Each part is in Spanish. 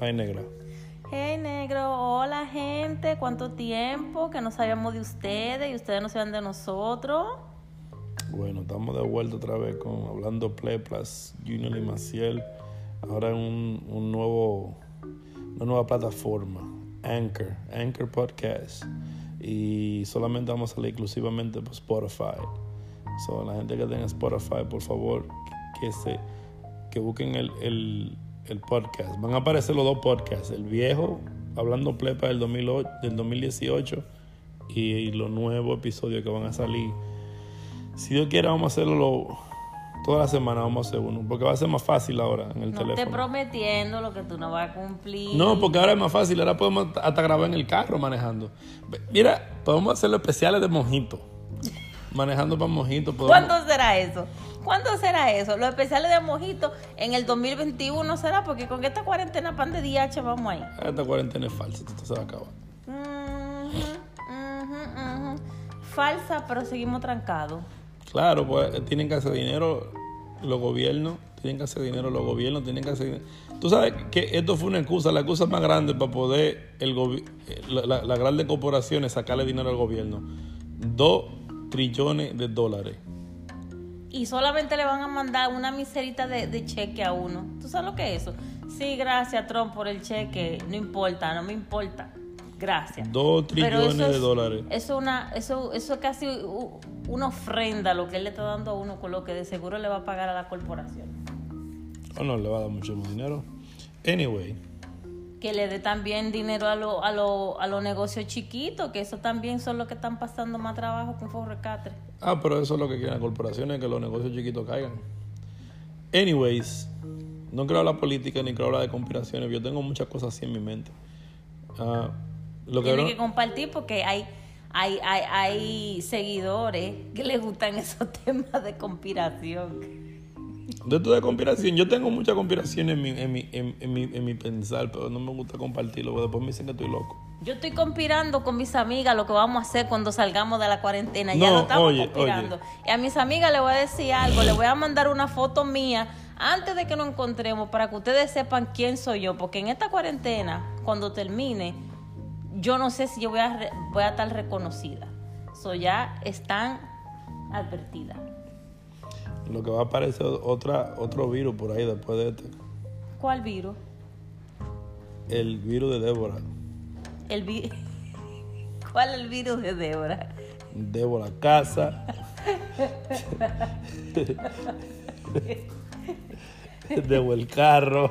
Ay, negra. Hey negro, hola gente, ¿cuánto tiempo que no sabíamos de ustedes y ustedes no sabían de nosotros? Bueno, estamos de vuelta otra vez con Hablando Pleplas, Junior y Maciel. Ahora en un, un nuevo, una nueva plataforma, Anchor, Anchor Podcast. Y solamente vamos a salir exclusivamente por Spotify. So, la gente que tenga Spotify, por favor, que se que busquen el, el, el podcast. Van a aparecer los dos podcasts, el viejo, hablando plepa del, 2008, del 2018 y, y los nuevos episodios que van a salir. Si Dios quiere, vamos a hacerlo lo- toda la semana, vamos a hacer uno, porque va a ser más fácil ahora en el No te teléfono. prometiendo lo que tú no vas a cumplir. No, porque ahora es más fácil, ahora podemos hasta grabar en el carro manejando. Mira, podemos hacer los especiales de mojito. Manejando para mojito. Podemos... ¿Cuándo será eso? ¿Cuándo será eso? Los especiales de Mojito en el 2021 será porque con esta cuarentena pan de DH vamos ahí. Esta cuarentena es falsa, esto se va a acabar. Falsa, pero seguimos trancados. Claro, pues eh, tienen que hacer dinero los gobiernos, tienen que hacer dinero los gobiernos, tienen que hacer dinero. Tú sabes que esto fue una excusa, la excusa más grande para poder el eh, la- la- las grandes corporaciones sacarle dinero al gobierno. Dos trillones de dólares. Y solamente le van a mandar una miserita de, de cheque a uno. ¿Tú sabes lo que es eso? Sí, gracias Trump por el cheque. No importa, no me importa. Gracias. Dos trillones de es- dólares. Eso, una, eso, eso es casi una ofrenda lo que él le está dando a uno con lo que de seguro le va a pagar a la corporación. O no, le va a dar mucho más dinero. Anyway, Que le dé también dinero a los a lo- a los negocios chiquitos, que eso también son los que están pasando más trabajo con Forrecatre. ah, pero eso es lo que quieren las corporaciones, que los negocios chiquitos caigan. Anyways, no quiero hablar política ni quiero hablar de conspiraciones, yo tengo muchas cosas así en mi mente. Ah, lo que Tiene que compartir porque hay, hay, hay, hay seguidores que les gustan esos temas de conspiración. De esto de conspiración, yo tengo mucha conspiración en mi, en, mi, en, en mi, en mi pensar, pero no me gusta compartirlo, porque después me dicen que estoy loco. Yo estoy conspirando con mis amigas lo que vamos a hacer cuando salgamos de la cuarentena. ya No, lo estamos oye, conspirando. Y a mis amigas les voy a decir algo, les voy a mandar una foto mía antes de que nos encontremos para que ustedes sepan quién soy yo. Porque en esta cuarentena, cuando termine, yo no sé si yo voy a, re- voy a estar reconocida. So ya están advertidas. Lo que va a aparecer otra, otro virus por ahí después de este. ¿Cuál virus? El virus de Débora. El vi- ¿Cuál es el virus de Débora? Débora Casa. Debo el carro.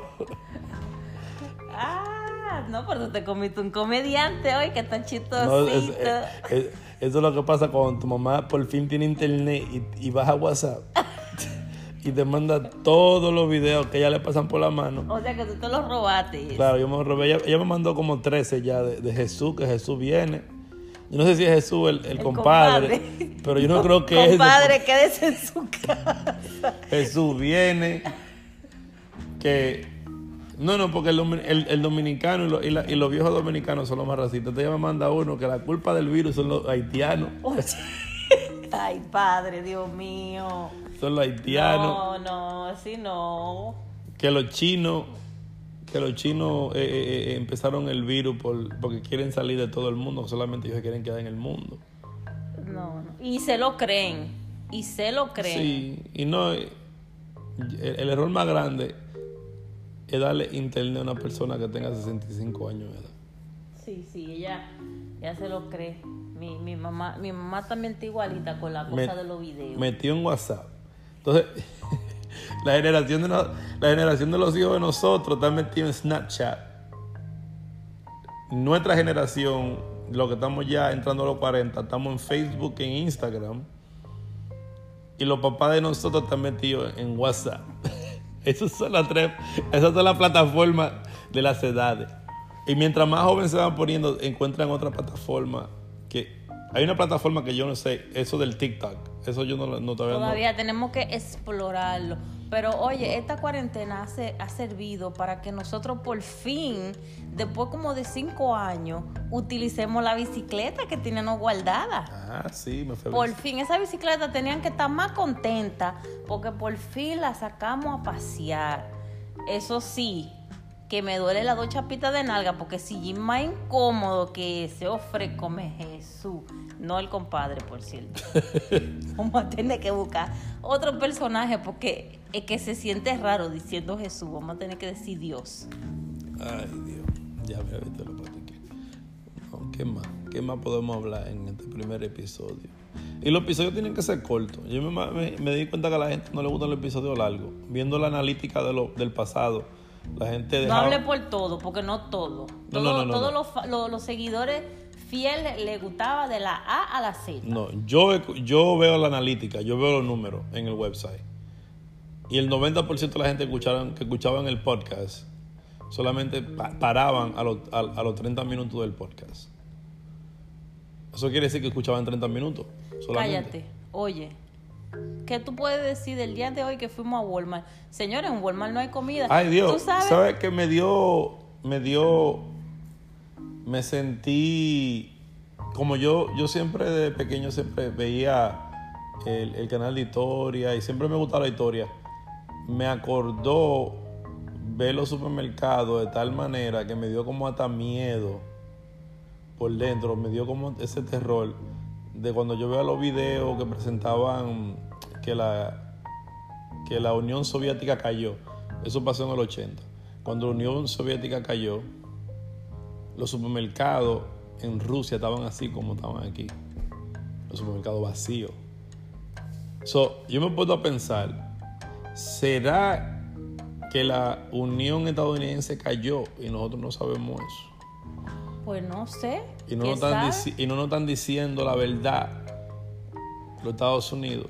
Ah, no, pero te comiste un comediante hoy que está No, chistosito. es- es- es- eso es lo que pasa cuando tu mamá por fin tiene internet y, y baja WhatsApp y te manda todos los videos que ella le pasan por la mano. O sea que tú te lo robaste. Claro, yo me robé. Ella, ella me mandó como 13 ya de, de Jesús, que Jesús viene. Yo no sé si es Jesús el, el El compadre, compadre. pero yo no creo que es. Compadre, quédese en su casa. Jesús viene. Que. No, no, porque el, el- el dominicano y, lo- y la- y los viejos dominicanos son los más racistas. Entonces ella me manda uno que la culpa del virus son los haitianos. Oye. Ay, padre, Dios mío. Son los haitianos. No, no, así no. Que los chinos. Que los chinos eh, eh, eh, empezaron el virus por, porque quieren salir de todo el mundo. Solamente ellos se quieren quedar en el mundo. No, no. Y se lo creen. Y se lo creen. Sí, y no. eh, El, el error más grande es darle internet a una persona que tenga 65 años de edad. Sí, sí, ella ya se lo cree. Mi, mi mamá mi mamá también está igualita con la cosa Me- de los videos. Metió en WhatsApp. Entonces, la generación, de la generación de los hijos de nosotros está metida en Snapchat. Nuestra generación, lo que estamos ya entrando a los 40, estamos en Facebook, en Instagram. Y los papás de nosotros están metidos en WhatsApp. Esas son las tres, esas son las plataformas de las edades. Y mientras más jóvenes se van poniendo, encuentran otra plataforma que hay una plataforma que yo no sé, eso del TikTok, eso yo no, no todavía, no- Todavía tenemos que explorarlo. Pero oye, esta cuarentena hace- ha servido para que nosotros por fin, después como de cinco años, utilicemos la bicicleta que teníamos guardada. Ah, sí, me fue Por fin, esa bicicleta tenían que estar más contenta porque por fin la sacamos a pasear. Eso sí, que me duele las dos chapitas de nalga, porque si Jim más incómodo que ese ofre come Jesús, no el compadre, por cierto. Vamos a tener que buscar otro personaje, porque es que se siente raro diciendo Jesús, vamos a tener que decir Dios. Ay, Dios, ya me visto lo platiqué. No, ¿Qué más? ¿Qué más podemos hablar en este primer episodio? Y los episodios tienen que ser cortos. Yo me, me- me di cuenta que a la gente no le gustan los episodios largos. Viendo la analítica de lo, del pasado, la gente No dejaba... hable por todo, porque no todo. No, Todo- no, no, no, todos no. Los, los- los seguidores fieles le gustaba de la A a la Z. No, yo, yo veo la analítica, yo veo los números en el website. Y el 90% de la gente escucharon, que escuchaban el podcast solamente pa- paraban a, los- a, a los 30 minutos del podcast. Eso quiere decir que escuchaban 30 minutos. Solamente. Cállate. Oye, ¿qué tú puedes decir del día de hoy que fuimos a Walmart? Señores, en Walmart no hay comida. Ay Dios, ¿Tú sabes? ¿sabes qué me dio? Me dio. Me sentí. Como yo, yo siempre de pequeño siempre veía el, el canal de historia y siempre me gustaba la historia. Me acordó ver los supermercados de tal manera que me dio como hasta miedo por dentro, me dio como ese terror de cuando yo veo los videos que presentaban que la que la Unión Soviética cayó. Eso pasó en el 80. Cuando la Unión Soviética cayó, los supermercados en Rusia estaban así como estaban aquí. Los supermercados vacíos. So, yo me a pensar, ¿será que la Unión Estadounidense cayó y nosotros no sabemos eso? Pues no sé. Y no, ¿Quién nos están, y no nos están diciendo la verdad los Estados Unidos.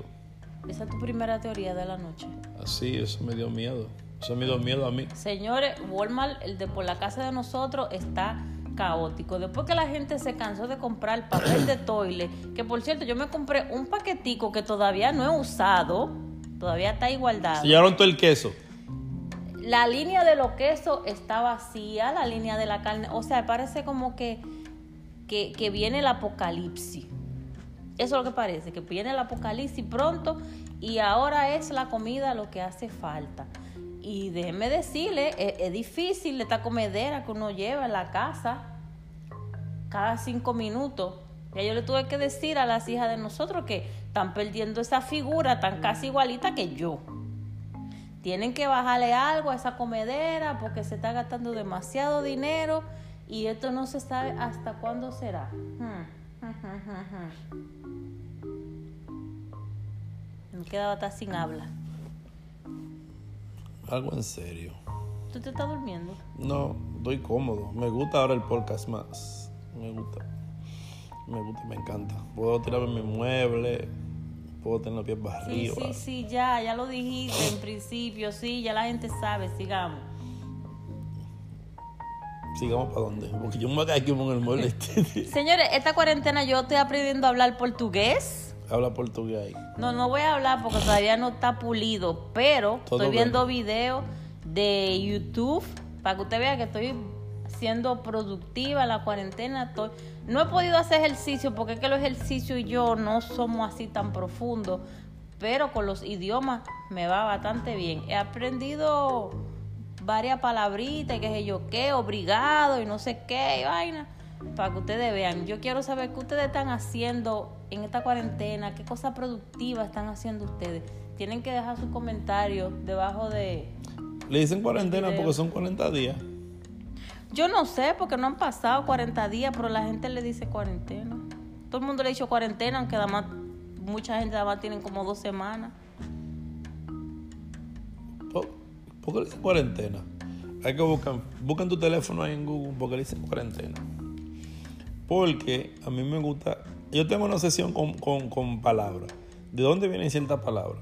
Esa es tu primera teoría de la noche. Así, eso me dio miedo. Eso me dio miedo a mí. Señores, Walmart, el de por la casa de nosotros, está caótico. Después que la gente se cansó de comprar papel de toile, que por cierto, yo me compré un paquetico que todavía no he usado, todavía está igualdad. Se llevaron todo el queso. La línea de los quesos está vacía, la línea de la carne, o sea, parece como que, que, que viene el apocalipsis. Eso es lo que parece, que viene el apocalipsis pronto y ahora es la comida lo que hace falta. Y déjeme decirle, es, es difícil esta comedera que uno lleva en la casa cada cinco minutos. Ya yo le tuve que decir a las hijas de nosotros que están perdiendo esa figura tan casi igualita que yo. Tienen que bajarle algo a esa comedera porque se está gastando demasiado dinero y esto no se sabe hasta cuándo será. Hmm. Me quedaba hasta sin habla. Algo en serio. ¿Tú te estás durmiendo? No, estoy cómodo. Me gusta ahora el podcast más. Me gusta. Me gusta, me encanta. Puedo tirarme mi mueble. Puedo tener los pies para Sí, arriba. sí, sí, ya, ya lo dijiste en principio, sí, ya la gente sabe, sigamos. Sigamos para dónde. Porque yo me voy a quedar aquí con el mueble. Señores, esta cuarentena yo estoy aprendiendo a hablar portugués. Habla portugués ahí. No, no voy a hablar porque todavía no está pulido, pero Todo estoy bien. viendo videos de YouTube para que usted vea que estoy siendo productiva en la cuarentena. Estoy... No he podido hacer ejercicio porque es que los ejercicios y yo no somos así tan profundos, pero con los idiomas me va bastante bien. He aprendido varias palabritas y qué sé yo qué, obrigado y no sé qué y vaina, para que ustedes vean. Yo quiero saber qué ustedes están haciendo en esta cuarentena, qué cosas productivas están haciendo ustedes. Tienen que dejar sus comentarios debajo de... Le dicen cuarentena porque son 40 días. Yo no sé, porque no han pasado 40 días, pero la gente le dice cuarentena. Todo el mundo le ha dicho cuarentena, aunque además mucha gente además tienen como dos semanas. ¿Por, qué le dicen cuarentena? Hay que buscar. Buscan tu teléfono ahí en Google porque le dicen cuarentena. Porque a mí me gusta. Yo tengo una sesión con, con, con palabras. ¿De dónde vienen ciertas palabras?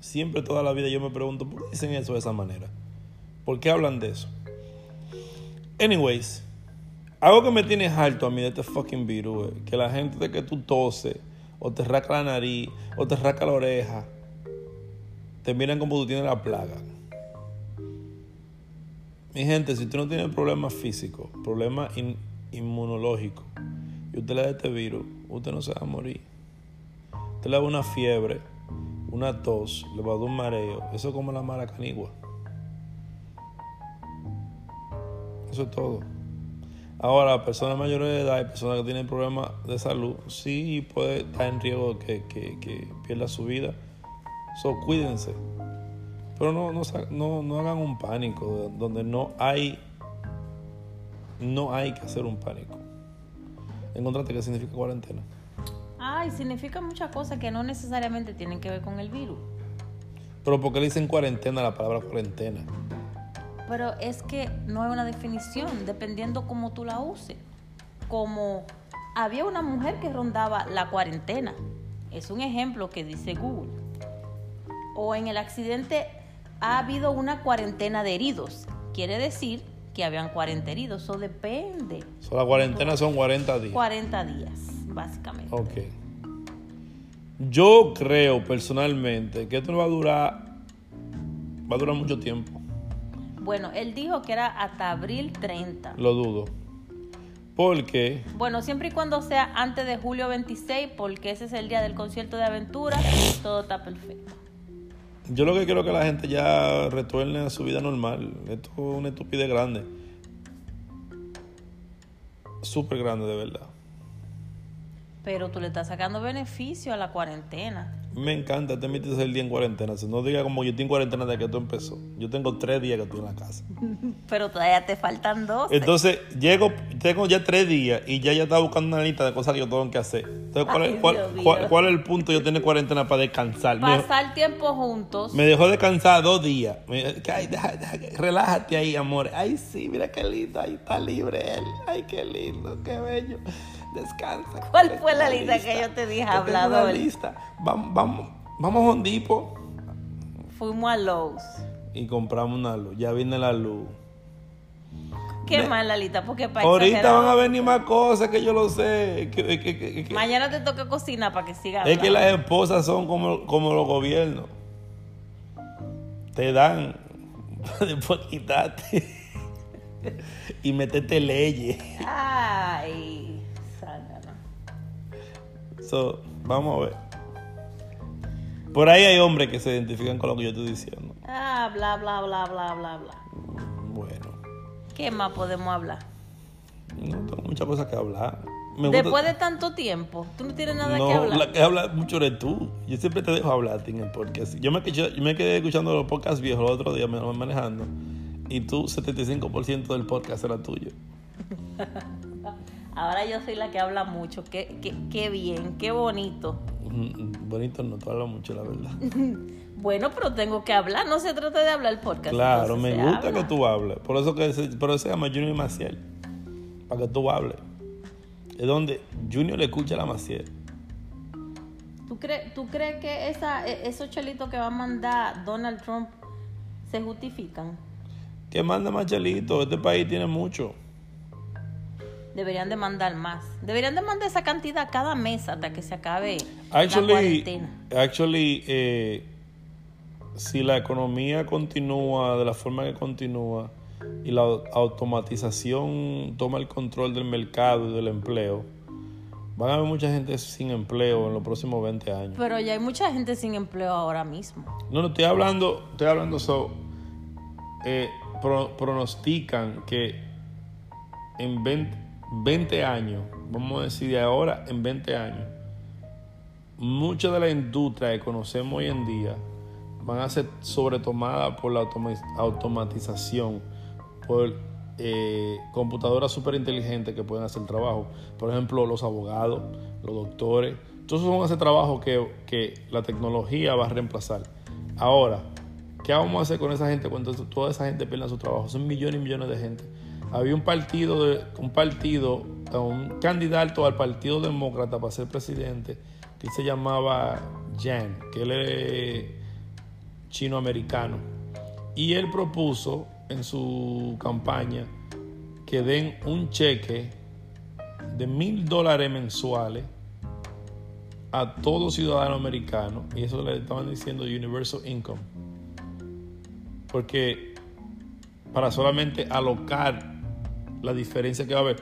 Siempre, toda la vida, yo me pregunto, ¿por qué dicen eso de esa manera? ¿Por qué hablan de eso? Anyways, algo que me tiene harto a mí de este fucking virus es que la gente de que tú toses, o te raca la nariz, o te raca la oreja, te miran como tú tienes la plaga. Mi gente, si usted no tiene problemas físicos, problemas in- inmunológicos, y usted le da este virus, usted no se va a morir. Usted le da una fiebre, una tos, le va a dar un mareo. Eso es como la maracanigua. Eso es todo. Ahora, personas mayores de edad y personas que tienen problemas de salud, sí puede estar en riesgo que, que, que pierda su vida. So, cuídense. Pero no, no, no, no hagan un pánico donde no hay, no hay que hacer un pánico. Encontrate qué significa cuarentena. Ay, significa muchas cosas que no necesariamente tienen que ver con el virus. Pero ¿por qué le dicen cuarentena la palabra cuarentena? Pero es que no hay una definición, dependiendo cómo tú la uses. Como había una mujer que rondaba la cuarentena. Es un ejemplo que dice Google. O en el accidente ha habido una cuarentena de heridos. Quiere decir que habían 40 heridos. Eso depende. So, la cuarentena son 40 días. 40 días, básicamente. Ok. Yo creo personalmente que esto no va a durar, va a durar mucho tiempo. Bueno, él dijo que era hasta abril 30. Lo dudo. Porque Bueno, siempre y cuando sea antes de julio 26, porque ese es el día del concierto de aventura, todo está perfecto. yo lo que quiero es que la gente ya retorne a su vida normal. Esto es una estupidez grande. Súper grande, de verdad. Pero tú le estás sacando beneficio a la cuarentena. Me encanta este mi tercer día en cuarentena. Si no diga como yo estoy en cuarentena desde que esto empezó. Yo tengo tres días que estoy en la casa. Pero todavía te faltan dos. Entonces, llego, tengo ya tres días y ya ya estaba buscando una lista de cosas que yo tengo que hacer. Entonces, ¿cuál, Ay, es, cuál, Dios mío. cuál- cuál es el punto de yo tener cuarentena para descansar? Me, Pasar tiempo juntos. me dejó descansar dos días. Me, ay, deja- deja- relájate ahí, amor. Ay, sí, mira qué lindo. Ahí está libre él. Ay, qué lindo, qué bello. Descansa. ¿Cuál fue la lista que yo te dije, hablador? lista. Vamos, vamos, vamos a Hondipo Fuimos a Lowe's. y compramos una luz. Ya viene la luz. Qué mala lista, porque para Ahorita exagerar- van a venir más cosas que yo lo sé. Que- que- que- que- Mañana te toca cocinar para que siga es que hablando. las esposas son como, como los gobiernos. Te dan después quitarte y meterte leyes. Ay. So, vamos a ver. Por ahí hay hombres que se identifican con lo que yo estoy diciendo. Ah, bla, bla, bla, bla, bla, bla. Bueno, ¿Qué más podemos hablar? no tengo muchas cosas que hablar. Me gusta- Después de tanto tiempo, tú no tienes nada no, que hablar. la que habla mucho eres tú. Yo siempre te dejo hablar en el podcast. Yo me, quedé- yo me quedé escuchando los podcasts viejos el otro día me manejando. Y tú, 75% del podcast era tuyo. Ahora yo soy la que habla mucho. Qué, qué, qué bien, qué bonito. Mm, Bonito no, tú hablas mucho, la verdad. Bueno, pero tengo que hablar. No se trata de hablar el podcast. Claro, me gusta habla. que tú hables. Por eso que se, por eso se llama Junior Maciel. Para que tú hables. Es donde Junior le escucha a la Maciel. ¿Tú, crees ¿Tú crees que esa, e- esos chelitos que va a mandar Donald Trump se justifican? Que manda más chelito. Este país tiene mucho. Deberían de mandar más. Deberían de mandar esa cantidad cada mes hasta que se acabe la Actually, cuarentena. actually eh, si la economía continúa de la forma que continúa y la automatización toma el control del mercado y del empleo, van a haber mucha gente sin empleo en los próximos 20 años. Pero ya hay mucha gente sin empleo ahora mismo. No, no estoy hablando, estoy hablando so, eh, pro- pronostican que en 20, 20 años, vamos a decir de ahora en 20 años, muchas de las industrias que conocemos hoy en día van a ser sobretomadas por la automa- automatización, por eh, computadoras súper inteligentes que pueden hacer trabajo. Por ejemplo, los abogados, los doctores, van a hacer trabajo que, que la tecnología va a reemplazar. Ahora, ¿qué vamos a hacer con esa gente cuando toda esa gente pierda su trabajo? Son millones y millones de gente. Había un partido, un partido, un candidato al Partido Demócrata para ser presidente que se llamaba Jan, que él es chino-americano. Y él propuso en su campaña que den un cheque de mil dólares mensuales a todo ciudadano americano. Y eso le estaban diciendo Universal Income. Porque para solamente alocar la diferencia que va a haber,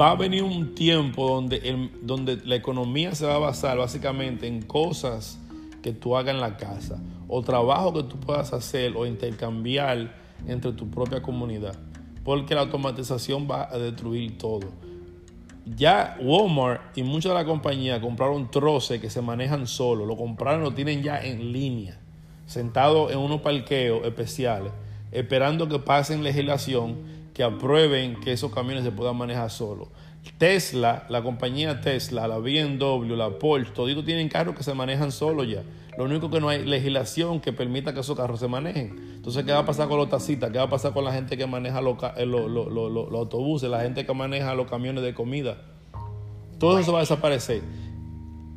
va a venir un tiempo donde, donde la economía se va a basar básicamente en cosas que tú hagas en la casa o trabajo que tú puedas hacer o intercambiar entre tu propia comunidad. porque la automatización va a destruir todo. Ya Walmart y muchas de las compañías compraron troces que se manejan solo, lo compraron, lo tienen ya en línea, sentados en unos parqueos especiales, esperando que pasen legislación que aprueben que esos camiones se puedan manejar solo. Tesla, la compañía Tesla, la BMW, la Porsche, todos tienen carros que se manejan solo ya. Lo único que no hay legislación que permita que esos carros se manejen. Entonces, ¿qué va a pasar con los taxistas? ¿Qué va a pasar con la gente que maneja los, eh, autobuses, la gente que maneja los camiones de comida? Todo eso va a desaparecer.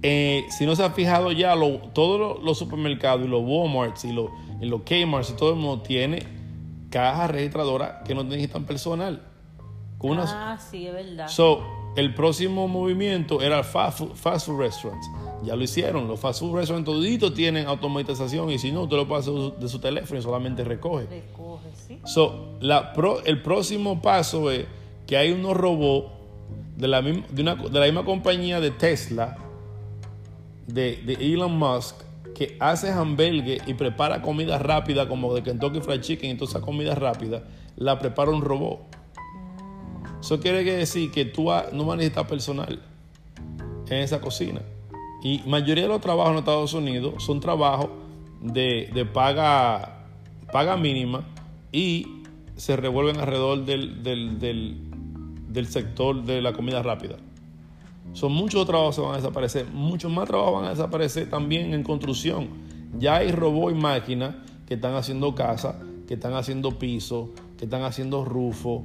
Eh, si no se ha fijado ya, todos los, supermercados y los Walmarts y los, y los Kmarts y todo el mundo tiene cajas registradoras que no necesitan personal ah, sí, es verdad. So, el próximo movimiento era fast food, fast food restaurants. Ya lo hicieron. Los fast food restaurants toditos tienen automatización y si no, usted lo hacer de su teléfono y solamente recoge. Recoge, sí. So, la el próximo paso es que hay unos robots de la misma, de, una, de la misma compañía de Tesla, de, de Elon Musk, que hace hamburgues y prepara comida rápida como de Kentucky Fried Chicken y toda esa comida rápida, la prepara un robot. Eso quiere decir que tú no vas a personal en esa cocina. Y mayoría de los trabajos en Estados Unidos son trabajos de, paga, paga mínima y se revuelven alrededor del, del, sector de la comida rápida. Son muchos trabajos que van a desaparecer, muchos más trabajos van a desaparecer también en construcción. Ya hay robots y máquinas que están haciendo casa, que están haciendo piso, que están haciendo rufo,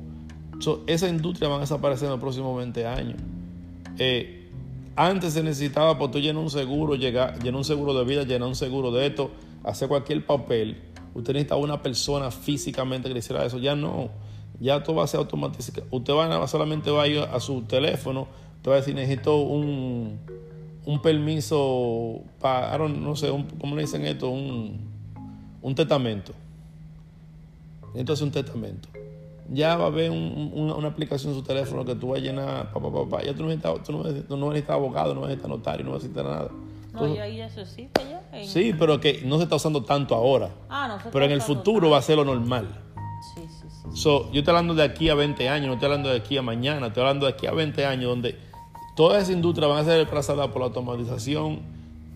esa industria va a desaparecer en los próximos 20 años. Eh, antes se necesitaba, pues tú llenar un seguro, llegar, llenar un seguro de vida, llenar un seguro de esto, hacer cualquier papel. Usted necesitaba una persona físicamente que le hiciera eso. Ya no. Ya todo va a ser automatizado. Usted va solamente va a ir a su teléfono, te va a decir, necesito un, un permiso para, no sé, ¿cómo le dicen esto? Un, un testamento. Entonces un testamento ya va a haber una aplicación en su teléfono que tú vas a llenar, pa, pa, ya tú no, necesitas, tú, no, tú no necesitas abogado, no necesitas notario, no necesitas nada. No, ya ahí eso existe ya. Sí, pero que no se está usando tanto ahora. Ah, no se Pero en el futuro va a ser lo normal. Sí, sí, sí. So, yo estoy hablando de aquí a 20 años, no estoy hablando de aquí a mañana, estoy hablando de aquí a 20 años, donde toda esa industria van a ser reemplazadas por la automatización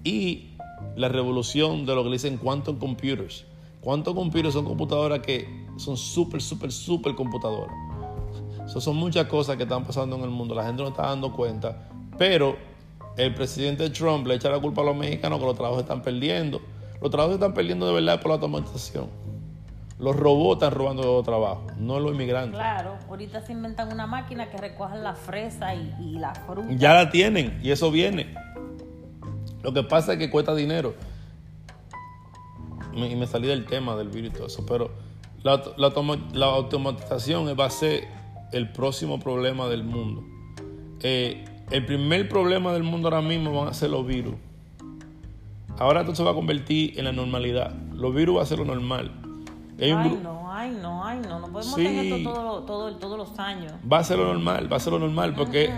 y la revolución de lo que dicen quantum computers. Quantum computers son computadoras que son súper, súper, súper computadoras. Eso son muchas cosas que están pasando en el mundo. La gente no está dando cuenta. Pero el presidente Trump le echa la culpa a los mexicanos que los trabajos están perdiendo. Los trabajos están perdiendo de verdad por la automatización. Los robots están robando los trabajos, no los inmigrantes. Claro, ahorita se inventan una máquina que recoja la fresa y, la fruta. Ya la tienen y eso viene. Lo que pasa es que cuesta dinero. Y me salí del tema del virus y todo eso, pero la, automatización va a ser el próximo problema del mundo. Eh, el primer problema del mundo ahora mismo van a ser los virus. Ahora esto se va a convertir en la normalidad. Los virus va a ser lo normal. Ay, no, ay, no, ay, no. No podemos tener esto todos los años. Va a ser lo normal, va a ser lo normal porque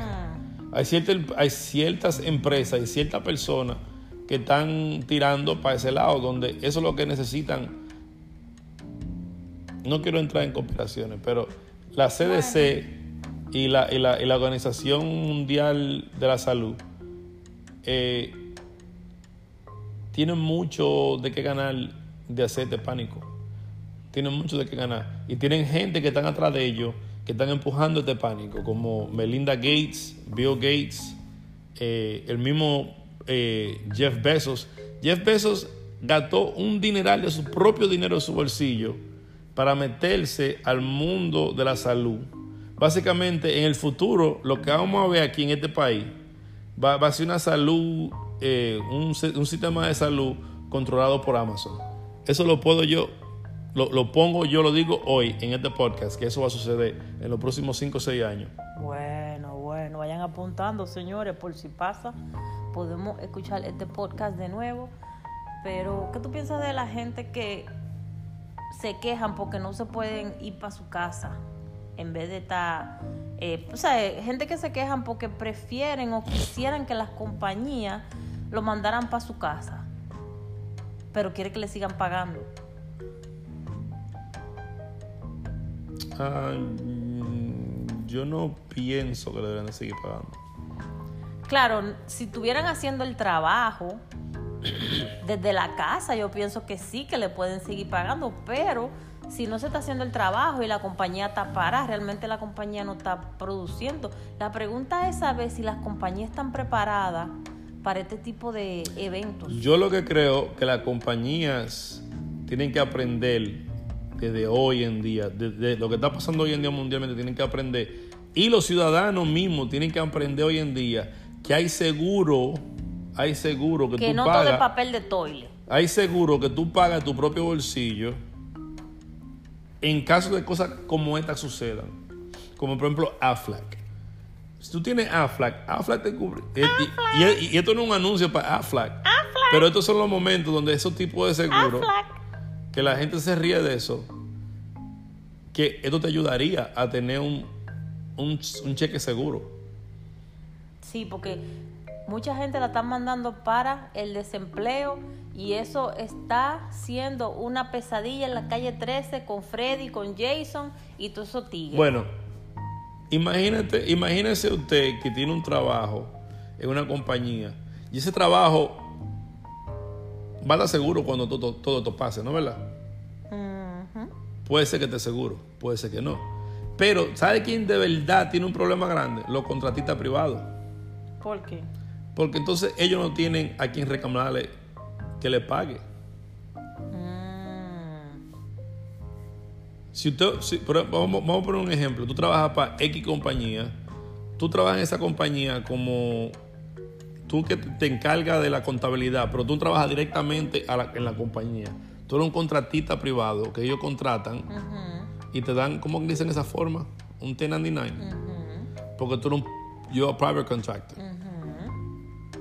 hay, hay ciertas empresas y ciertas personas que están tirando para ese lado, donde eso es lo que necesitan no quiero entrar en conspiraciones, pero la CDC y la, y la, la Organización Mundial de la Salud eh, tienen mucho de qué ganar de aceite pánico. Tienen mucho de qué ganar. Y tienen gente que están atrás de ellos, que están empujando este pánico, como Melinda Gates, Bill Gates, eh, el mismo eh, Jeff Bezos. Jeff Bezos gastó un dineral de su propio dinero de su bolsillo para meterse al mundo de la salud. Básicamente, en el futuro, lo que vamos a ver aquí en este país va, a ser una salud, eh, un, sistema de salud controlado por Amazon. Eso lo puedo yo, lo, pongo, yo lo digo hoy en este podcast, que eso va a suceder en los próximos 5 o 6 años. Bueno, bueno, vayan apuntando, señores, por si pasa, podemos escuchar este podcast de nuevo. Pero, ¿qué tú piensas de la gente que se quejan porque no se pueden ir para su casa en vez de estar... Eh, o sea, gente que se quejan porque prefieren o quisieran que las compañías lo mandaran para su casa, pero quiere que le sigan pagando. Mm, yo no pienso que le deberían de seguir pagando. Claro, si estuvieran haciendo el trabajo desde la casa, yo pienso que sí que le pueden seguir pagando, pero si no se está haciendo el trabajo y la compañía está parada, realmente la compañía no está produciendo. La pregunta es saber si las compañías están preparadas para este tipo de eventos. Yo lo que creo que las compañías tienen que aprender desde hoy en día, desde lo que está pasando hoy en día mundialmente, tienen que aprender. Y los ciudadanos mismos tienen que aprender hoy en día que hay seguro, hay seguro que, que tú no pagas. todo es papel de toile. Hay seguro que tú pagas tu propio bolsillo en caso de cosas como estas sucedan. Como por ejemplo AFLAC. Si tú tienes AFLAC, AFLAC te cubre. Y- Y, y esto no es un anuncio para AFLAC. Pero estos son los momentos donde esos tipos de seguros, Aflac. que la gente se ríe de eso, que esto te ayudaría a tener un, un, un cheque seguro. Sí, porque mucha gente la están mandando para el desempleo y eso está siendo una pesadilla en la calle 13 con Freddy, con Jason y todos esos tigres. Bueno, imagínate, imagínese usted que tiene un trabajo en una compañía y ese trabajo va a seguro cuando todo, todo esto pase, ¿no verdad? Puede ser que esté seguro, puede ser que no. Pero, ¿sabe quién de verdad tiene un problema grande? Los contratistas privados. ¿Por qué? Porque entonces ellos no tienen a quien reclamarle que le pague. Mm. Si usted, si- pero vamos, vamos a poner un ejemplo. Tú trabajas para X compañía. Tú trabajas en esa compañía como tú que te encargas de la contabilidad, pero tú trabajas directamente a la- en la compañía. Tú eres un contratista privado que ellos contratan y te dan, ¿cómo dicen esa forma? Un 1099. ujú, Porque tú eres un you're a private contractor.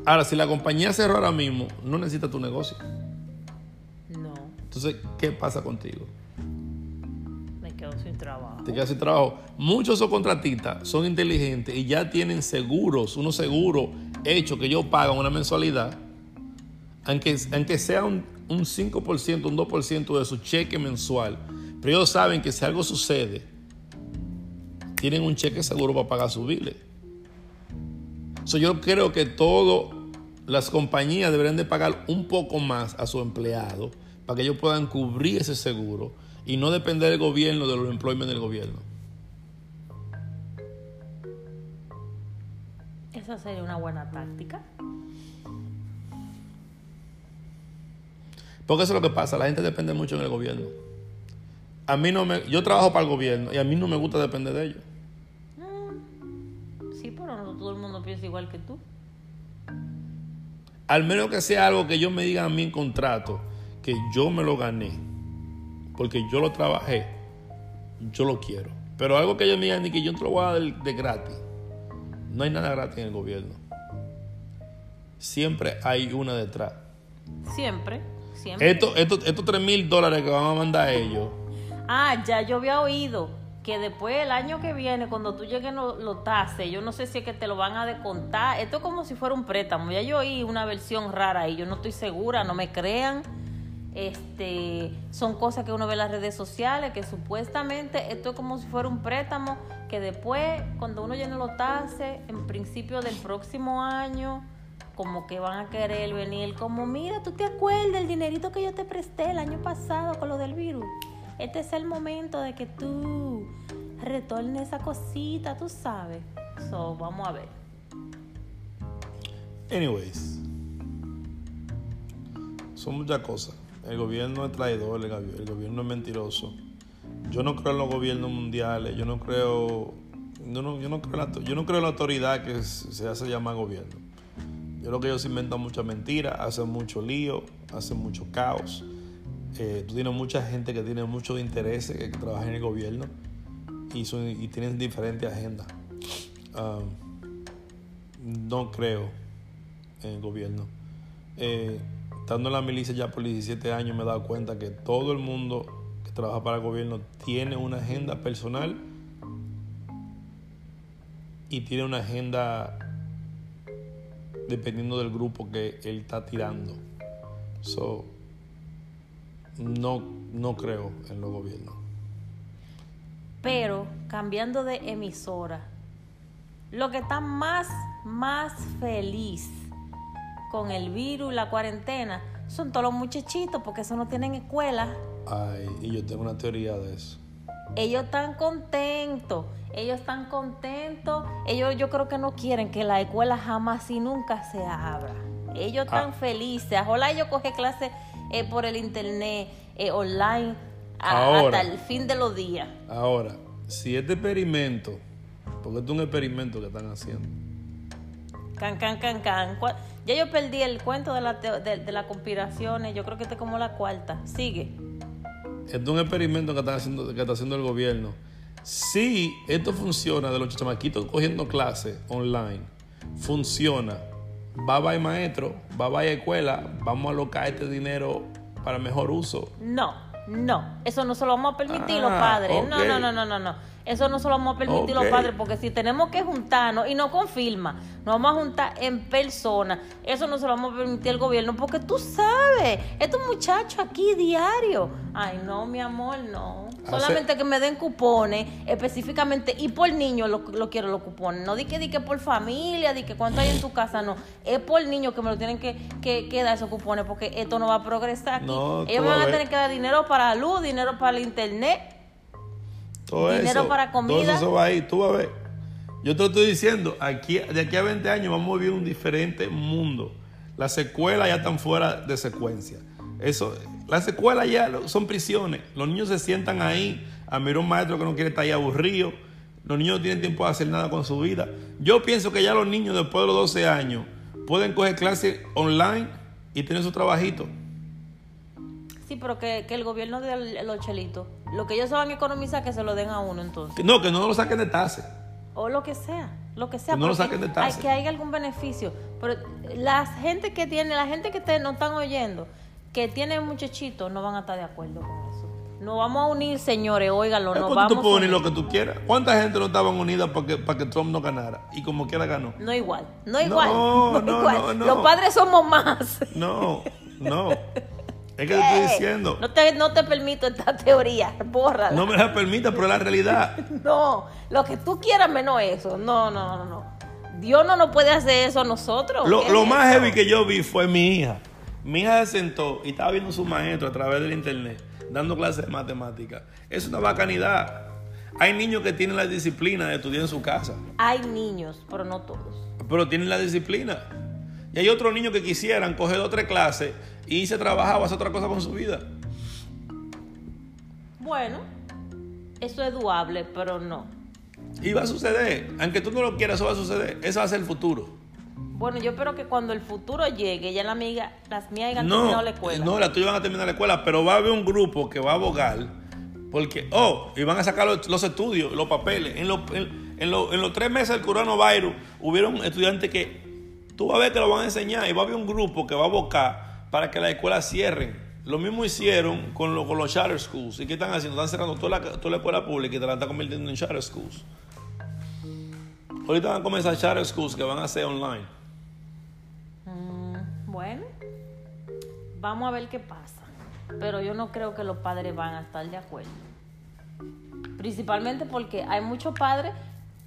Ahora, si la compañía cerró ahora mismo, no necesita tu negocio. No, Entonces, ¿qué pasa contigo? me quedo sin trabajo. te quedas sin trabajo. Muchos de esos contratistas son inteligentes y ya tienen seguros, unos seguros hechos que ellos pagan una mensualidad, aunque, aunque sea un, un 5%, un 2% de su cheque mensual. Pero ellos saben que si algo sucede, tienen un cheque seguro para pagar sus biles. So, yo creo que todas las compañías deberían de pagar un poco más a sus empleados para que ellos puedan cubrir ese seguro y no depender del gobierno, de los employment del gobierno. Esa sería una buena táctica. Porque eso es lo que pasa, la gente depende mucho del gobierno. A mí no me, yo trabajo para el gobierno y a mí no me gusta depender de ellos. Sí, pero no todo el mundo piensa igual que tú. Al menos que sea algo que ellos me digan a mí en contrato, que yo me lo gané, porque yo lo trabajé, yo lo quiero. Pero algo que ellos me digan ni que yo te lo voy a dar de, de gratis. No hay nada gratis en el gobierno. Siempre hay una detrás. Siempre, siempre. Estos esto, estos 3 mil dólares que van a mandar ellos, Ah, ya yo había oído que después el año que viene, cuando tú llegues los lo tases, yo no sé si es que te lo van a descontar. Esto es como si fuera un préstamo. Ya yo oí una versión rara ahí, yo no estoy segura, no me crean. Este, son cosas que uno ve en las redes sociales, que supuestamente esto es como si fuera un préstamo, que después, cuando uno llene los tases, en principio del próximo año, como que van a querer venir, como, mira, tú te acuerdas el dinerito que yo te presté el año pasado con lo del virus. Este es el momento de que tú retornes esa cosita, tú sabes. So, vamos a ver. Anyways, son muchas cosas. El gobierno es traidor, el, gobi- el gobierno es mentiroso. Yo no creo en los gobiernos mundiales, yo no creo, yo no, creo, la, yo no creo en la autoridad que se hace llamar gobierno. Yo creo que ellos inventan muchas mentiras, hacen mucho lío, hacen mucho caos. Eh, tú tienes mucha gente que tiene muchos intereses que, trabaja en el gobierno y, son- tienen diferentes agendas. No creo en el gobierno. Eh, estando en la milicia ya por 17 años me he dado cuenta que todo el mundo que trabaja para el gobierno tiene una agenda personal y tiene una agenda dependiendo del grupo que él está tirando. So, no, no creo en los gobiernos. Pero cambiando de emisora, lo que está más, más feliz con el virus, la cuarentena, son todos los muchachitos, porque eso no tienen escuela. Ay, y yo tengo una teoría de eso. Ellos están contentos, ellos están contentos, ellos yo creo que no quieren que la escuela jamás y nunca se abra. Ellos están Ah. felices. Ojalá ellos cogen clases eh, por el internet, eh, online, a- Ahora. hasta el fin de los días. Ahora, si este experimento, porque esto es un experimento que están haciendo, Can, can, can, can. Ya yo perdí el cuento de, la de, de las conspiraciones. Yo creo que esta es como la cuarta. Sigue. Es un experimento que, están haciendo, que está haciendo el gobierno. Si esto funciona de los chamaquitos cogiendo clases online, funciona, va bye maestro, va bye escuela, vamos a alocar este dinero para mejor uso. No, no. Eso no se lo vamos a permitir los Ah, padres. No, no, no, no, no, no. Eso no se lo vamos a permitir los padres porque si tenemos que juntarnos y no con firma, nos vamos a juntar en persona. Eso no se lo vamos a permitir al gobierno porque tú sabes, estos muchachos aquí diario. Ay, no, mi amor, no. Solamente que me den cupones específicamente y por niño lo, lo quiero los cupones. No di que, di que por familia, di que cuánto hay en tu casa, no. Es por niño que me lo tienen que, que, que dar esos cupones porque esto no va a progresar aquí. No, Ellos van a tener que dar dinero para luz, dinero para el internet. Todo Dinero eso, para comida. Todo eso va ahí, tú vas a ver. Yo te lo estoy diciendo, aquí, de aquí a 20 años vamos a vivir un diferente mundo. Las escuelas ya están fuera de secuencia. Eso, las escuelas ya son prisiones. Los niños se sientan ahí a mirar un maestro que no quiere estar ahí aburrido. Los niños no tienen tiempo de hacer nada con su vida. Yo pienso que ya los niños después de los 12 años pueden coger clases online y tener su trabajito. Sí, pero que, que el gobierno de los chelitos, lo que ellos se van a economizar, que se lo den a uno entonces. No, que no lo saquen de tase. O lo que sea, lo que sea. Que no lo porque saquen de Hay tasa. que haya algún beneficio. Pero la gente que tiene, la gente que te, no están oyendo, que tiene muchachitos, no van a estar de acuerdo con eso. Nos vamos a unir, señores, óigalo, nos vamos tú puedes unir lo que tú quieras. ¿Cuánta gente no estaban unidas para que, para que Trump no ganara? Y como quiera ganó. No igual, no igual. No, No, no, igual. no, no. Los padres somos más. No, no. Es que te estoy Eh, diciendo. No te, no te permito esta teoría, bórrala. No me la permita, pero es la realidad. No, lo que tú quieras menos eso. No, no, no, no. Dios no nos puede hacer eso a nosotros. Lo, ¿Qué lo es más eso? heavy que yo vi fue mi hija. Mi hija se sentó y estaba viendo a su maestro a través del internet, dando clases de matemáticas. Es una bacanidad. Hay niños que tienen la disciplina de estudiar en su casa, Hay niños, pero no todos. pero tienen la disciplina. Y hay otros niños que quisieran coger dos o tres clases y irse a trabajar o hacer otra cosa con su vida. Bueno, eso es duable, pero no. Y va a suceder. Aunque tú no lo quieras, eso va a suceder. Eso va a ser el futuro. Bueno, yo espero que cuando el futuro llegue, ya la amiga, las mías hayan No, terminado la escuela. no, las tuyas van a terminar la escuela, pero va a haber un grupo que va a abogar porque, oh, y van a sacar los, los estudios, los papeles. En, los- en- en los- en los tres meses del coronavirus hubieron estudiantes que tú vas a ver que lo van a enseñar y va a haber un grupo que va a abocar para que las escuelas cierren. Lo mismo hicieron con, lo- con los charter schools. ¿Y qué están haciendo? Están cerrando toda la, toda la escuela pública y te la están convirtiendo en charter schools. Ahorita van a comenzar charter schools que van a ser online. Vamos a ver qué pasa. Pero yo no creo que los padres van a estar de acuerdo. Principalmente porque hay muchos padres,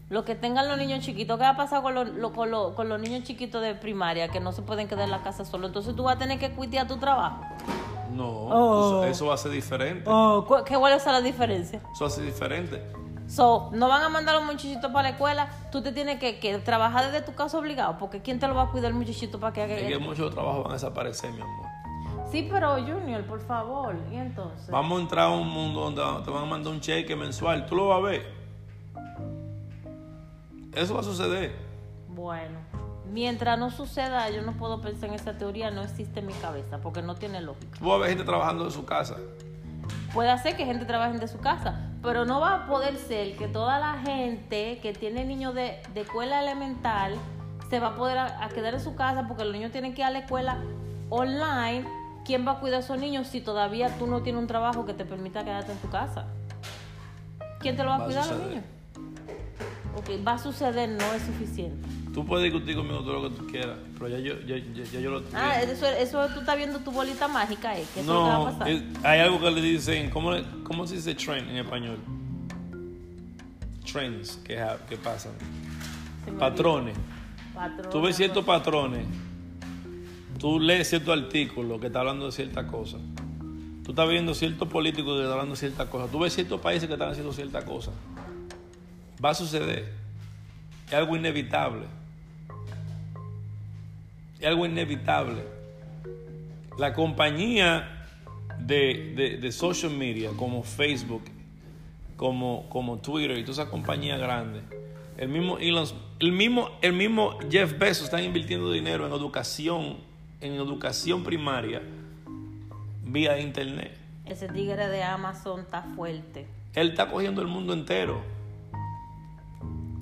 los que tengan los niños chiquitos, ¿qué va a pasar con los, lo- con los- con los niños chiquitos de primaria que no se pueden quedar en la casa solo? Entonces tú vas a tener que cuitear tu trabajo. No, Oh. eso, eso va a ser diferente. ¿Cu- ¿Qué cuál es la diferencia? Eso va a ser diferente. So, no van a mandar a los muchachitos para la escuela, tú te tienes que, que trabajar desde tu casa obligado, porque ¿quién te lo va a cuidar el muchachito para que haga Es que muchos trabajos van a desaparecer, mi amor. Sí, pero Junior, por favor, ¿y entonces? Vamos a entrar a un mundo donde te van a mandar un cheque mensual. Tú lo vas a ver. Eso va a suceder. Bueno, mientras no suceda, yo no puedo pensar en esa teoría, no existe en mi cabeza, porque no tiene lógica. Tú vas a ver gente trabajando en su casa. Puede ser que gente trabaje de su casa, pero no va a poder ser que toda la gente que tiene niños de, de escuela elemental se va a poder a, a quedar en su casa porque los niños tienen que ir a la escuela online. ¿Quién va a cuidar a esos niños si todavía tú no tienes un trabajo que te permita quedarte en tu casa? ¿Quién te lo va a Va a cuidar a los niños? Ok, va a suceder, no es suficiente. Tú puedes discutir conmigo todo lo que tú quieras, pero ya yo, ya, ya- ya yo lo Ah, eso, eso tú estás viendo tu bolita mágica, ¿eh? Que eso que va a No, pasar. es- hay algo que le dicen, ¿cómo, ¿cómo se dice trend en español? trends que, que pasan. Patrones. Patrones, Tú ves ciertos patrones. Tú lees cierto artículo que está hablando de cierta cosa. Tú estás viendo ciertos políticos que están hablando de cierta cosa. Tú ves ciertos países que están haciendo cierta cosa. Va a suceder. Es algo inevitable. Es algo inevitable. La compañía de, de- de social media como Facebook, como, como Twitter y todas esas compañías grandes, el mismo Elon, el mismo, el mismo Jeff Bezos están invirtiendo dinero en educación, en educación primaria vía internet. Ese tigre de Amazon está fuerte. Él está cogiendo el mundo entero.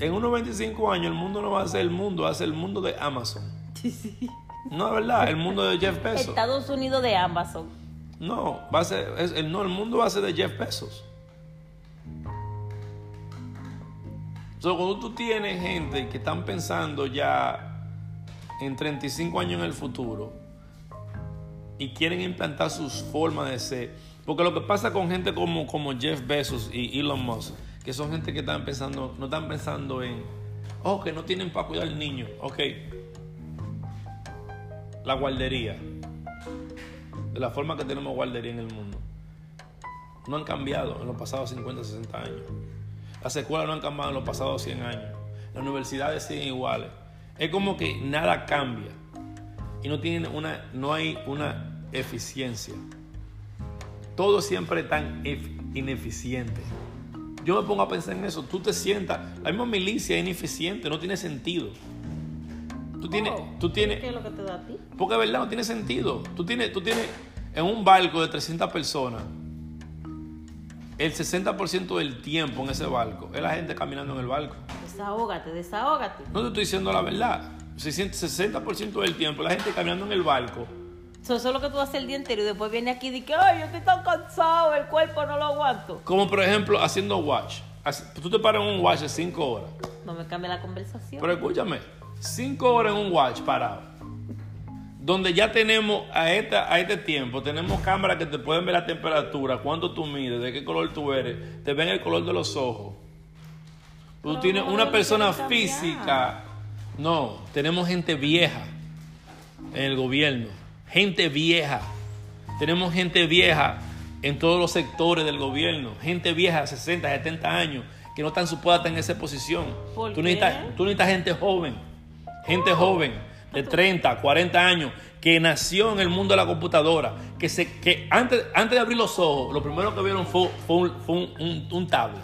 En unos 25 años el mundo no va a ser el mundo, va a ser el mundo de Amazon. No es verdad, el mundo de Jeff Bezos. Estados Unidos de Amazon. No, va a ser, es- el, no, el mundo va a ser de Jeff Bezos. So, cuando tú tienes gente que están pensando ya en 35 años en el futuro y quieren implantar sus formas de ser, porque lo que pasa con gente como, Jeff Bezos y Elon Musk, que son gente que están pensando, no están pensando en, oh, que no tienen para cuidar al niño, ok, la guardería de la forma que tenemos guardería en el mundo, no han cambiado en los pasados 50, 60 años. Las escuelas no han cambiado en los pasados 100 años. Las universidades siguen iguales. Es como que nada cambia. Y no, tienen una, no hay una eficiencia. Todo siempre es tan ef- ineficiente. Yo me pongo a pensar en eso. Tú te sientas. La misma milicia es ineficiente, no tiene sentido. Tú tienes, Oh, tú tienes, ¿Qué es lo que te da a ti? porque verdad, no tiene sentido. Tú tienes, tú tienes en un barco de 300 personas, el 60% del tiempo en ese barco es la gente caminando en el barco. Desahógate, desahógate. No te estoy diciendo la verdad. 60% del tiempo la gente caminando en el barco. Eso, es lo que tú haces el día entero y después viene aquí y dices, ay, yo estoy tan cansado, el cuerpo no lo aguanto. Como por ejemplo haciendo watch. Tú te paras en un watch de 5 horas. No me cambia la conversación. Pero escúchame, 5 horas en un watch parado. Donde ya tenemos a, esta, a este tiempo, tenemos cámaras que te pueden ver la temperatura, cuánto tú mides, de qué color tú eres, te ven el color de los ojos. Tú tienes una persona física. No, tenemos gente vieja en el gobierno. Gente vieja. Tenemos gente vieja en todos los sectores del gobierno. Gente vieja de 60, 70 años que no están supuestas en esa posición. ¿Por tú, necesitas, tú necesitas gente joven. Gente joven de 30, 40 años que nació en el mundo de la computadora. Que, se, que antes, antes de abrir los ojos, lo primero que vieron fue, fue un, fue un- un- un tablet.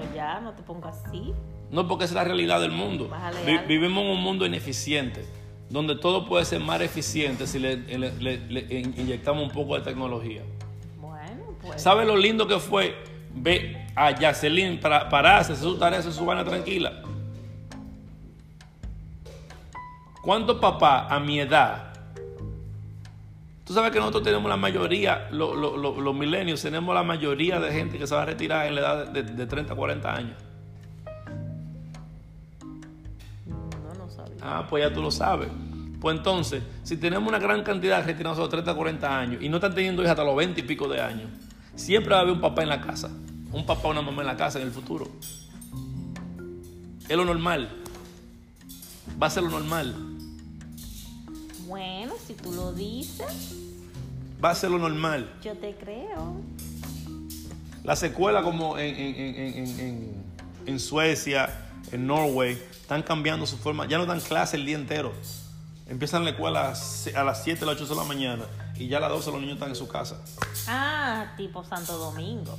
Pero ya, no te pongas así. No porque es la realidad del mundo. Vi- vivimos en un mundo ineficiente, donde todo puede ser más eficiente si le, le- le- le in- inyectamos un poco de tecnología. Bueno, pues. ¿Sabe lo lindo que fue ver a Yacelin para pararse, hacer su tarea, hacer su vaina tranquila? ¿Cuántos papás a mi edad? Tú sabes que nosotros tenemos la mayoría, lo- lo- lo- los milenios, tenemos la mayoría de gente que se va a retirar en la edad de, de 30 a 40 años. No, no sabía. Ah, pues ya tú lo sabes. Pues entonces, si tenemos una gran cantidad de retirados a los 30, 40 años y no están teniendo hijos hasta los 20 y pico de años, siempre va a haber un papá en la casa. Un papá o una mamá en la casa en el futuro. Es lo normal. Va a ser lo normal. Bueno, si tú lo dices, Va a ser lo normal. yo te creo. Las escuelas como en, en- en- en- en- en Suecia, en Norway, están cambiando su forma. Ya no dan clase el día entero. Empiezan la escuela a las- a las 7, a las 8 de la mañana y ya a las 12 los niños están en su casa. Ah, tipo Santo Domingo.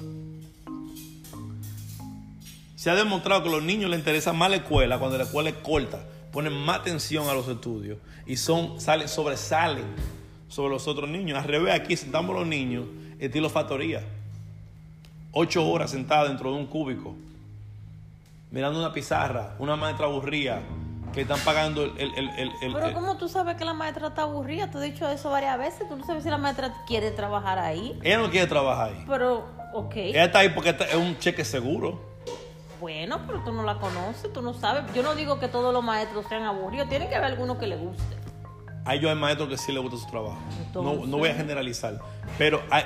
Se ha demostrado que a los niños les interesa más la escuela cuando la escuela es corta, ponen más atención a los estudios y son, salen, sobresalen sobre los otros niños. Al revés, aquí sentamos los niños, estilo factoría. Ocho horas sentados dentro de un cúbico, mirando una pizarra, una maestra aburrida, que están pagando el... el- el- el- Pero ¿cómo tú sabes que la maestra está aburrida? Te he dicho eso varias veces. Tú no sabes si la maestra quiere trabajar ahí. Ella no quiere trabajar ahí. Pero, ok. Ella está ahí porque es un cheque seguro. Bueno, pero tú no la conoces, tú no sabes. Yo no digo que todos los maestros sean aburridos. Tiene que haber alguno que le guste. A ellos hay maestros que sí les gusta su trabajo. No, Entonces- no voy a generalizar. Pero hay-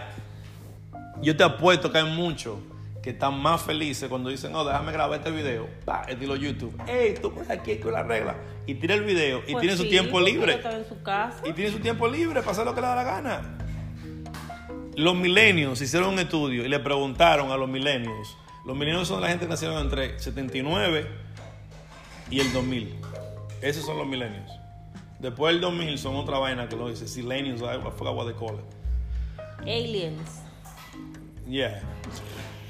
yo te apuesto que hay muchos que están más felices cuando dicen, oh, déjame grabar este video, pa, estilo YouTube. Hey, tú puedes aquí con la regla. Y tira el video y Pues tiene su tiempo libre. en su casa. Y tiene su tiempo libre para hacer lo que le da la gana. Los millennials hicieron un estudio y le preguntaron a los millennials. Los millennials son la gente que nacieron entre 79 y el 2000. Esos son los millennials. Después del 2000 son otra vaina que lo dice. Silenials, I forgot what they call it. Aliens. Yeah.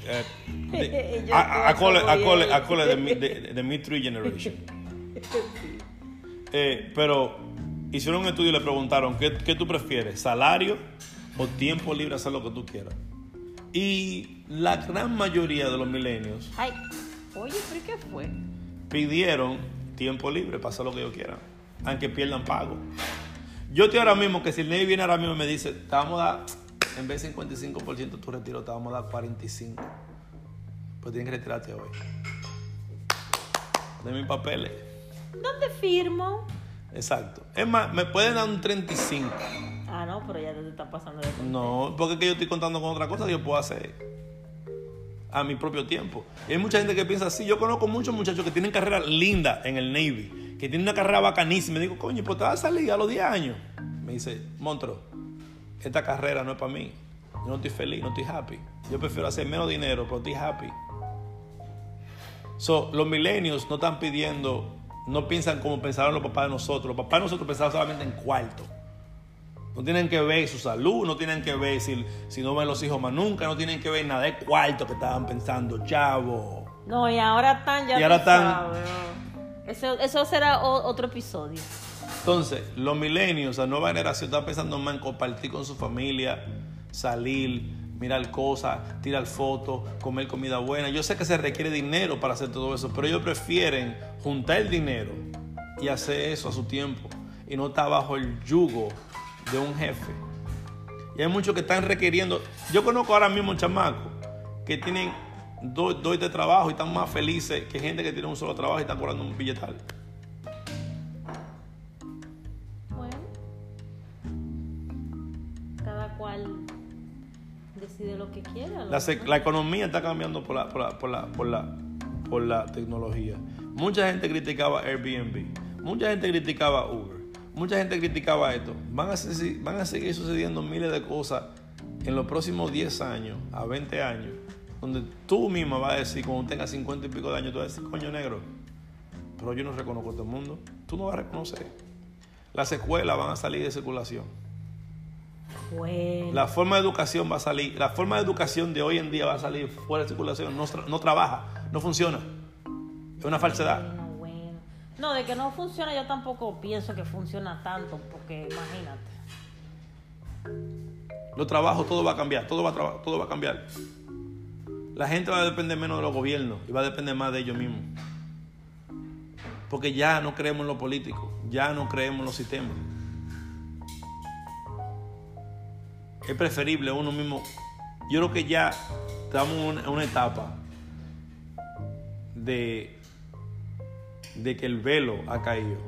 Uh, the- I, I- I call it, I call it, I call it the, bien. mid- the, the mid three generation. Eh, pero hicieron un estudio y le preguntaron ¿qué, qué tú prefieres, salario o tiempo libre hacer lo que tú quieras. Y la gran mayoría de los milenios Ay, oye, ¿pero qué fue? pidieron tiempo libre para hacer lo que ellos quieran, aunque pierdan pago. Yo estoy ahora mismo que si el Navy viene ahora mismo y me dice, te vamos a dar, en vez de 55% de tu retiro, te vamos a dar 45%. Pues tienes que retirarte hoy. De mis papeles. ¿Dónde firmo? Exacto. Es más, me pueden dar un 35%. Ah, no, pero ya te está pasando de No, porque es que yo estoy contando con otra cosa que yo puedo hacer a mi propio tiempo. Y hay mucha gente que piensa así. Yo conozco muchos muchachos que tienen carreras lindas en el Navy, que tienen una carrera bacanísima. Y digo, coño, pues te vas a salir a los 10 años. Me dice, Montro, esta carrera no es para mí. Yo no estoy feliz, no estoy happy. Yo prefiero hacer menos dinero, pero estoy happy. So, los millennials no están pidiendo, no piensan como pensaban los papás de nosotros. Los papás de nosotros pensaban solamente en cuarto. No tienen que ver su salud, no tienen que ver si, si no ven los hijos más nunca, no tienen que ver nada de cuarto que estaban pensando, chavo. No, y ahora están ya. Y ahora están- sabes. Eso, eso será otro episodio. Entonces, los millennials, la nueva generación, están pensando más en compartir con su familia, salir, mirar cosas, tirar fotos, comer comida buena. Yo sé que se requiere dinero para hacer todo eso, pero ellos prefieren juntar el dinero y hacer eso a su tiempo y no estar bajo el yugo de un jefe. Y hay muchos que están requiriendo. Yo conozco ahora mismo chamacos que tienen dos, dos de trabajo y están más felices que gente que tiene un solo trabajo y están cobrando un billetal. Bueno. Cada cual decide lo que quiera. La, economía está cambiando por la, por, la, por, la, por, la, por la tecnología. Mucha gente criticaba Airbnb. Mucha gente criticaba Uber. Mucha gente criticaba esto. Van a, van a seguir sucediendo miles de cosas en los próximos 10 años, a 20 años, donde tú misma vas a decir, cuando tengas 50 y pico de años, tú vas a decir, coño negro, pero yo no reconozco a todo el mundo. Tú no vas a reconocer. Las escuelas van a salir de circulación. Bueno. La forma de educación va a salir, la forma de educación de hoy en día va a salir fuera de circulación, no, no trabaja, no funciona. Es una falsedad. Bueno, bueno. No, de que no funciona, yo tampoco pienso que funciona tanto, porque imagínate. Los trabajos, todo va a cambiar, todo va a, todo va a cambiar. La gente va a depender menos de los gobiernos y va a depender más de ellos mismos. Porque ya no creemos en los políticos, ya no creemos en los sistemas. Es preferible uno mismo. Yo creo que ya estamos en una, en una etapa de, de que el velo ha caído.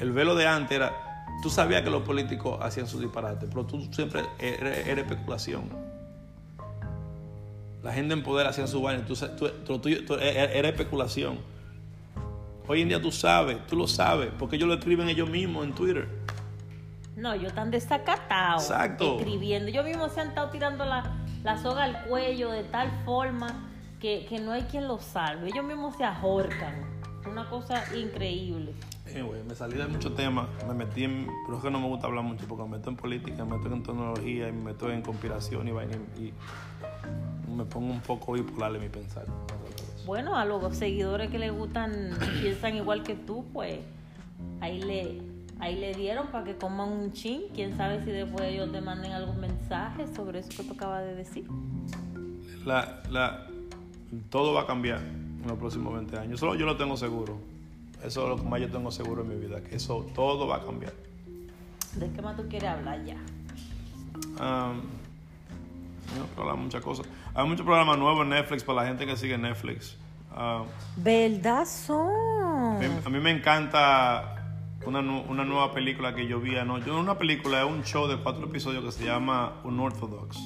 El velo de antes era, tú sabías que los políticos hacían sus disparates, pero tú siempre era, era especulación. La gente en poder hacía su vaina, tú, tú- tú- tú- tú- era era especulación. Hoy en día tú sabes, tú lo sabes, porque ellos lo escriben ellos mismos en Twitter. No, yo tan desacatado. Exacto. Escribiendo. Yo mismo se han estado tirando la, la soga al cuello de tal forma que, que no hay quien los salve. Ellos mismos se ahorcan. Una cosa increíble. Anyway, me salí de muchos temas, me metí en, pero es que no me gusta hablar mucho porque me meto en política, me meto en tecnología y me meto en conspiración y vaina y, me pongo un poco bipolar en mi pensar. Bueno, a los seguidores que les gustan, piensan igual que tú, pues ahí le, ahí le dieron para que coman un chin. Quién sabe si después ellos te manden algún mensaje sobre eso que tú acabas de decir. La, la, todo va a cambiar en los próximos 20 años. Solo yo lo tengo seguro. Eso es lo que más yo tengo seguro en mi vida, que eso todo va a cambiar. ¿De qué más tú quieres hablar ya? Um, no hablar muchas cosas. Hay muchos programas nuevos en Netflix para la gente que sigue Netflix. Um, ¿Verdad son? a, mí, me encanta una, una nueva película que yo vi anoche. No una película, es un show de cuatro episodios que se llama Unorthodox.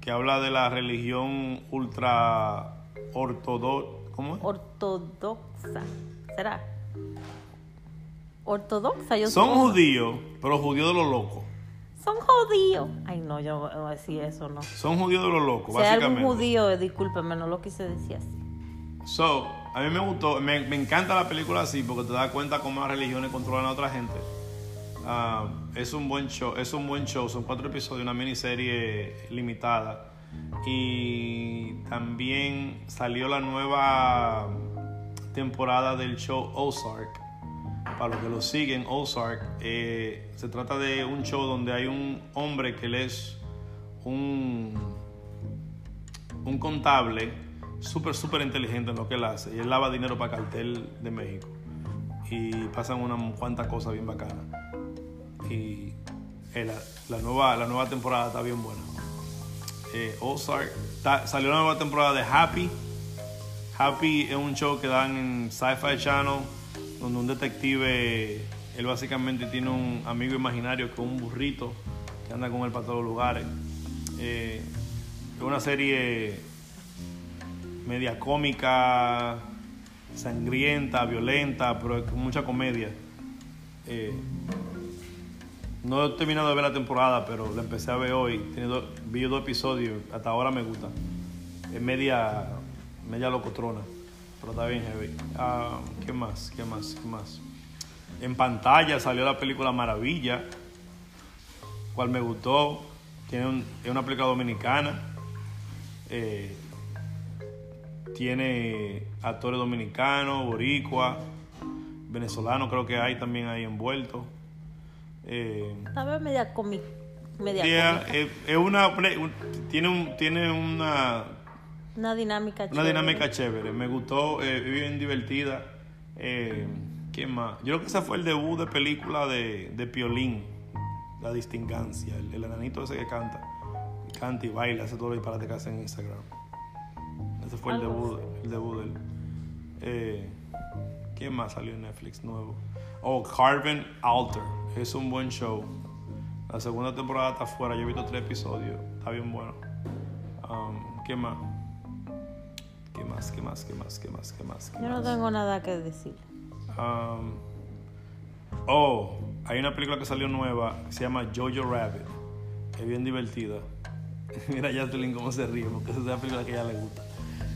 que habla de la religión ultra ortodoxa. ¿Cómo es? Ortodoxa. ¿Será? Ortodoxa. Yo Son judíos, pero judíos de los locos. Son judíos. Ay, no, yo no voy a decir eso, no. Son judíos de los locos, Si hay algún básicamente. judío, eh, discúlpeme, no lo quise decir así. So, a mí me gustó, me, me encanta la película así porque te das cuenta cómo las religiones controlan a otra gente. Ah, es un buen show, es un buen show, son cuatro episodios, una miniserie limitada. Y también salió la nueva temporada del show Ozark. Para los que lo siguen, Ozark eh, se trata de un show donde hay un hombre que él es un un contable súper, súper inteligente en lo que él hace. Y él lava dinero para cartel de México. Y pasan unas cuantas cosas bien bacanas. Y eh, la, nueva, la nueva temporada está bien buena. Eh, Ozark. salió la nueva temporada de Happy. Happy es un show que dan en Sci-Fi Channel, donde un detective, él básicamente tiene un amigo imaginario que es un burrito que anda con él para todos los lugares. Eh, es una serie media cómica, sangrienta, violenta, pero con mucha comedia. Eh, no he terminado de ver la temporada, pero la empecé a ver hoy. Tiene dos- vi dos episodios, hasta ahora me gusta. Es media, media locotrona, pero está bien heavy. Ah, ¿Qué más? ¿Qué más? ¿Qué más? En pantalla salió la película Maravilla, cual me gustó. Tiene un- es una película dominicana. Eh, tiene actores dominicanos, boricua, venezolanos creo que hay también ahí envueltos. Eh, vez media cómica. Media yeah, es, es una un- tiene un, tiene una Una dinámica una chévere. dinámica chévere. Me gustó, eh, bien divertida. Eh, ¿Qué más? Yo creo que ese fue el debut de película de, de Piolín, La Distingancia, el, el enanito ese que canta. Canta y baila, hace todo lo disparate que hace en Instagram. Ese fue el debut, el debut de él. Eh, ¿Qué más salió en Netflix nuevo? Oh, Carven Alter. Es un buen show. La segunda temporada está fuera. Yo he visto tres episodios. Está bien bueno. Um, ¿Qué más? ¿Qué más? ¿Qué más? ¿Qué más? ¿Qué más? ¿Qué más? ¿Qué Yo no tengo nada que decir. Um, oh, hay una película que salió nueva que se llama Jojo Rabbit. Es bien divertida. Mira Jacqueline cómo se ríe porque esa es una película que a ella le gusta.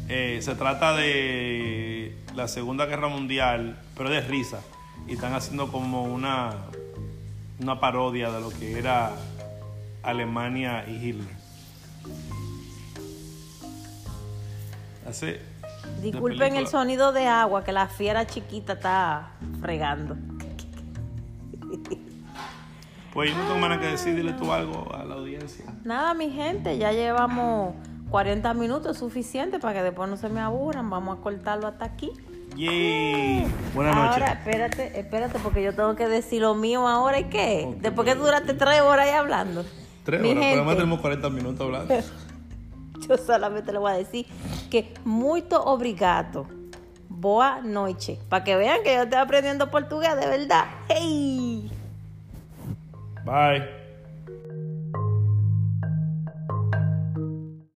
Eh, se trata de la Segunda Guerra Mundial, pero de risa. Y están haciendo como una, una parodia de lo que era Alemania y Hitler. Hace, Disculpen el sonido de agua que la fiera chiquita está fregando. Pues yo no tengo nada que decir, dile tú algo a la audiencia. Nada, mi gente, ya llevamos 40 minutos suficiente para que después no se me aburran. Vamos a cortarlo hasta aquí. Yay. Buenas noches. Ahora, espérate, espérate, porque yo tengo que decir lo mío ahora y qué. Ok. Después que duraste tres horas ahí hablando. Tres Mi horas, pero además gente, tenemos 40 minutos hablando. Yo solamente le voy a decir que muito obrigado. Boa noche. Para que vean que yo estoy aprendiendo portugués de verdad. ¡Hey! Bye.